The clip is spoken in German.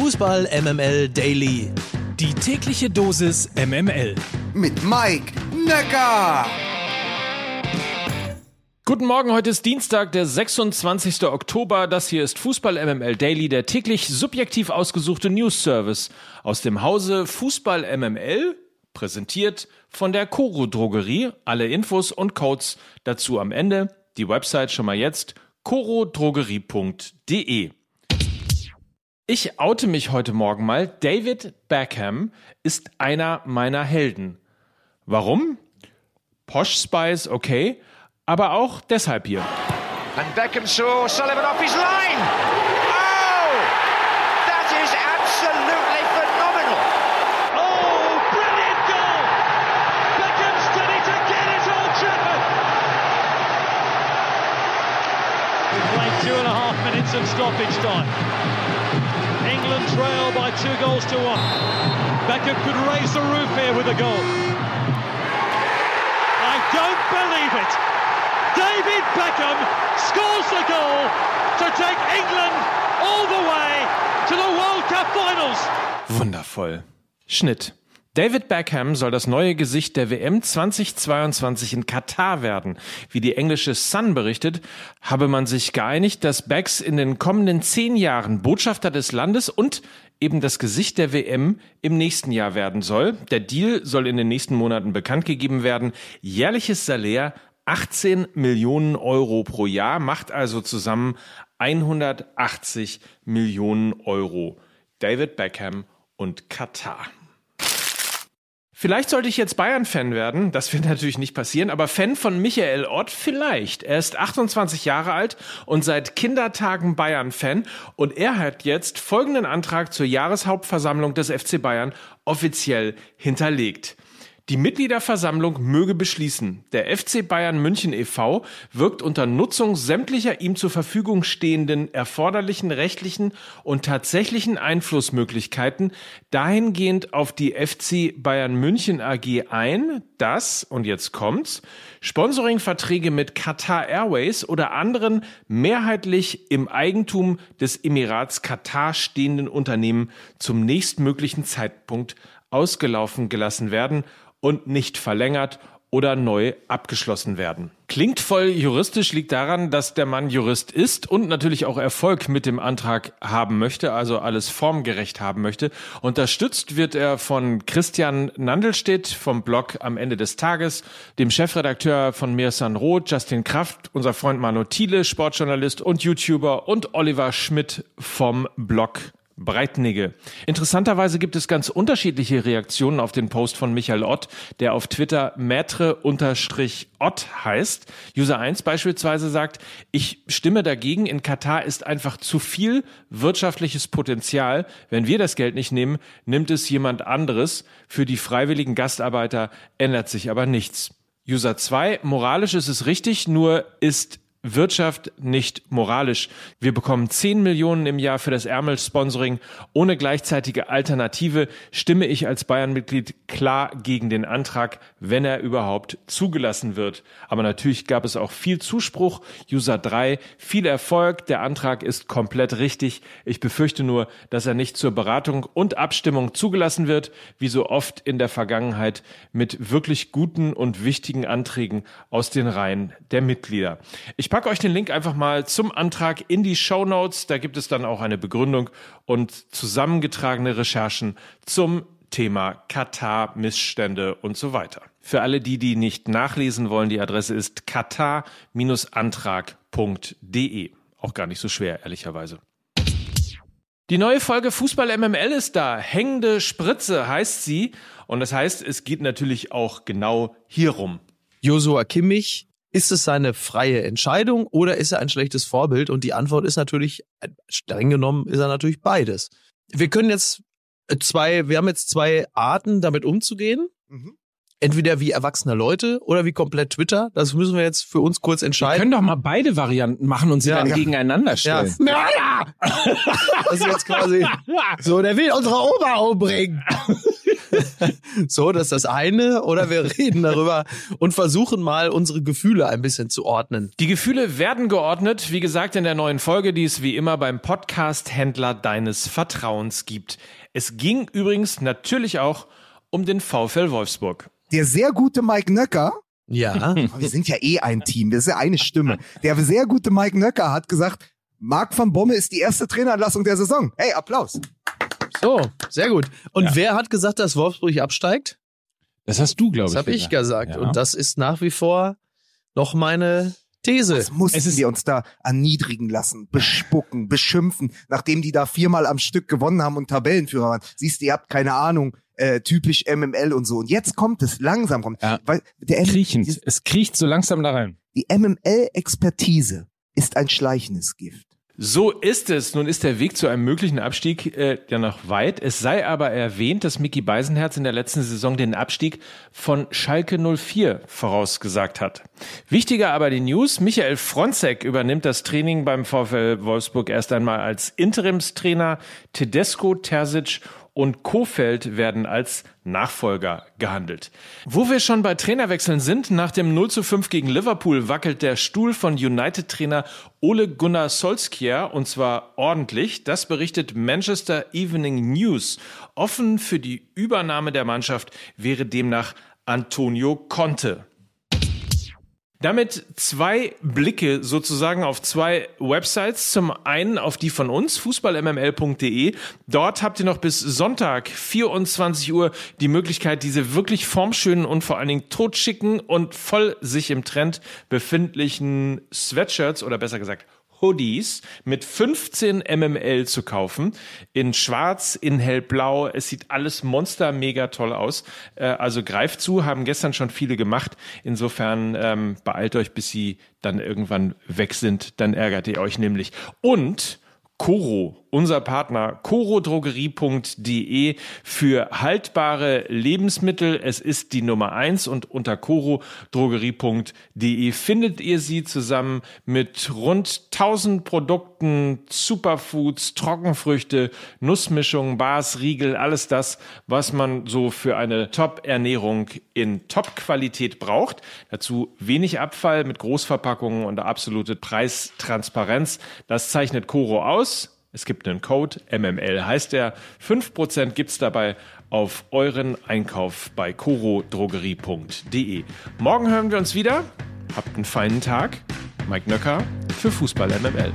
Fußball MML Daily. Die tägliche Dosis MML. Mit Mike Necker. Guten Morgen, heute ist Dienstag, der 26. Oktober. Das hier ist Fußball MML Daily, der täglich subjektiv ausgesuchte News Service aus dem Hause Fußball MML, präsentiert von der Koro Drogerie. Alle Infos und Codes dazu am Ende. Die Website schon mal jetzt corodrogerie.de. Ich oute mich heute Morgen mal. David Beckham ist einer meiner Helden. Warum? Posh Spice, okay, aber auch deshalb hier. And Beckham saw Sullivan off his line. Half minutes of stoppage time. England trail by two goals to one. Beckham could raise the roof here with a goal. I don't believe it. David Beckham scores the goal to take England all the way to the World Cup finals. Wundervoll. Schnitt. David Beckham soll das neue Gesicht der WM 2022 in Katar werden. Wie die englische Sun berichtet, habe man sich geeinigt, dass Becks in den kommenden zehn Jahren Botschafter des Landes und eben das Gesicht der WM im nächsten Jahr werden soll. Der Deal soll in den nächsten Monaten bekannt gegeben werden. Jährliches Salär 18 Millionen Euro pro Jahr, macht also zusammen 180 Millionen Euro. David Beckham und Katar. Vielleicht sollte ich jetzt Bayern-Fan werden. Das wird natürlich nicht passieren, aber Fan von Michael Ott vielleicht. Er ist 28 Jahre alt und seit Kindertagen Bayern-Fan und er hat jetzt folgenden Antrag zur Jahreshauptversammlung des FC Bayern offiziell hinterlegt. Die Mitgliederversammlung möge beschließen, der FC Bayern München e.V. wirkt unter Nutzung sämtlicher ihm zur Verfügung stehenden erforderlichen rechtlichen und tatsächlichen Einflussmöglichkeiten dahingehend auf die FC Bayern München AG ein, dass, und jetzt kommt's, Sponsoringverträge mit Qatar Airways oder anderen mehrheitlich im Eigentum des Emirats Katar stehenden Unternehmen zum nächstmöglichen Zeitpunkt ausgelaufen gelassen werden und nicht verlängert oder neu abgeschlossen werden. Klingt voll juristisch, liegt daran, dass der Mann Jurist ist und natürlich auch Erfolg mit dem Antrag haben möchte, also alles formgerecht haben möchte. Unterstützt wird er von Christian Nandelstedt vom Blog am Ende des Tages, dem Chefredakteur von Mirsan Roth, Justin Kraft, unser Freund Manu Thiele, Sportjournalist und YouTuber und Oliver Schmidt vom Blog Breitnigge. Interessanterweise gibt es ganz unterschiedliche Reaktionen auf den Post von Michael Ott, der auf Twitter Maitre-Ott heißt. User 1 beispielsweise sagt, ich stimme dagegen, in Katar ist einfach zu viel wirtschaftliches Potenzial. Wenn wir das Geld nicht nehmen, nimmt es jemand anderes. Für die freiwilligen Gastarbeiter ändert sich aber nichts. User 2, moralisch ist es richtig, nur ist Wirtschaft nicht moralisch. Wir bekommen 10 Millionen im Jahr für das Ärmel-Sponsoring. Ohne gleichzeitige Alternative stimme ich als Bayern-Mitglied klar gegen den Antrag, wenn er überhaupt zugelassen wird. Aber natürlich gab es auch viel Zuspruch. User 3, viel Erfolg. Der Antrag ist komplett richtig. Ich befürchte nur, dass er nicht zur Beratung und Abstimmung zugelassen wird, wie so oft in der Vergangenheit mit wirklich guten und wichtigen Anträgen aus den Reihen der Mitglieder. Ich packe euch den Link einfach mal zum Antrag in die Show Notes. Da gibt es dann auch eine Begründung und zusammengetragene Recherchen zum Thema Katar, Missstände und so weiter. Für alle die, die nicht nachlesen wollen, die Adresse ist katar-antrag.de. Auch gar nicht so schwer, ehrlicherweise. Die neue Folge Fußball MML ist da. Hängende Spritze heißt sie. Und das heißt, es geht natürlich auch genau hierum. Josua Kimmich ist es seine freie Entscheidung oder ist er ein schlechtes Vorbild? Und die Antwort ist natürlich, streng genommen ist er natürlich beides. Wir können jetzt zwei, wir haben jetzt zwei Arten, damit umzugehen. Mhm. Entweder wie erwachsene Leute oder wie komplett Twitter. Das müssen wir jetzt für uns kurz entscheiden. Wir können doch mal beide Varianten machen und sie ja, dann ja. gegeneinander stellen. Ja. Mörder! Das ist jetzt quasi so, der will unsere Oma umbringen. So, das ist das eine. Oder wir reden darüber und versuchen mal unsere Gefühle ein bisschen zu ordnen. Die Gefühle werden geordnet, wie gesagt, in der neuen Folge, die es wie immer beim Podcast-Händler deines Vertrauens gibt. Es ging übrigens natürlich auch um den VfL Wolfsburg. Der sehr gute Mike Nöcker, Ja. wir sind ja eh ein Team, wir sind ja eine Stimme. Der sehr gute Mike Nöcker hat gesagt, Marc van Bommel ist die erste Trainerentlassung der Saison. Hey, Applaus. So, sehr gut. Und wer hat gesagt, dass Wolfsburg absteigt? Das hast du, glaube Das ich. habe ich gesagt. Ja. Und das ist nach wie vor noch meine These. Das mussten Es wir uns da erniedrigen lassen, bespucken, beschimpfen, nachdem die da viermal am Stück gewonnen haben und Tabellenführer waren. Siehst du, ihr habt keine Ahnung, äh, typisch MML und so. Und jetzt kommt es, langsam kommt. Ja. Weil der Kriechend. Es kriecht so langsam da rein. Die MML-Expertise ist ein schleichendes Gift. So ist es. Nun ist der Weg zu einem möglichen Abstieg äh, ja noch weit. Es sei aber erwähnt, dass Mickey Beisenherz in der letzten Saison den Abstieg von Schalke 04 vorausgesagt hat. Wichtiger aber die News. Michael Fronzek übernimmt das Training beim VfL Wolfsburg erst einmal als Interimstrainer. Tedesco, Terzic und Kofeld werden als Nachfolger gehandelt. Wo wir schon bei Trainerwechseln sind, nach dem 0 zu 5 gegen Liverpool wackelt der Stuhl von United-Trainer Ole Gunnar Solskjaer und zwar ordentlich. Das berichtet Manchester Evening News. Offen für die Übernahme der Mannschaft wäre demnach Antonio Conte. Damit zwei Blicke sozusagen auf zwei Websites. Zum einen auf die von uns, fußballmml.de. Dort habt ihr noch bis Sonntag, 24 Uhr, die Möglichkeit, diese wirklich formschönen und vor allen Dingen totschicken und voll sich im Trend befindlichen Sweatshirts oder besser gesagt Hoodies mit 15 mml zu kaufen. In schwarz, in hellblau. Es sieht alles monster mega toll aus. Äh, also greift zu, haben gestern schon viele gemacht. Insofern ähm, beeilt euch, bis sie dann irgendwann weg sind. Dann ärgert ihr euch nämlich. Und Coro, unser Partner, corodrogerie.de für haltbare Lebensmittel. Es ist die Nummer eins und unter corodrogerie.de findet ihr sie zusammen mit rund 1000 Produkten, Superfoods, Trockenfrüchte, Nussmischungen, Bars, Riegel, alles das, was man so für eine Top-Ernährung in Top-Qualität braucht. Dazu wenig Abfall mit Großverpackungen und absolute Preistransparenz. Das zeichnet Coro aus. Es gibt einen Code, MML heißt der. 5% gibt's dabei auf euren Einkauf bei corodrogerie.de. Morgen hören wir uns wieder. Habt einen feinen Tag. Mike Nöcker für Fußball MML.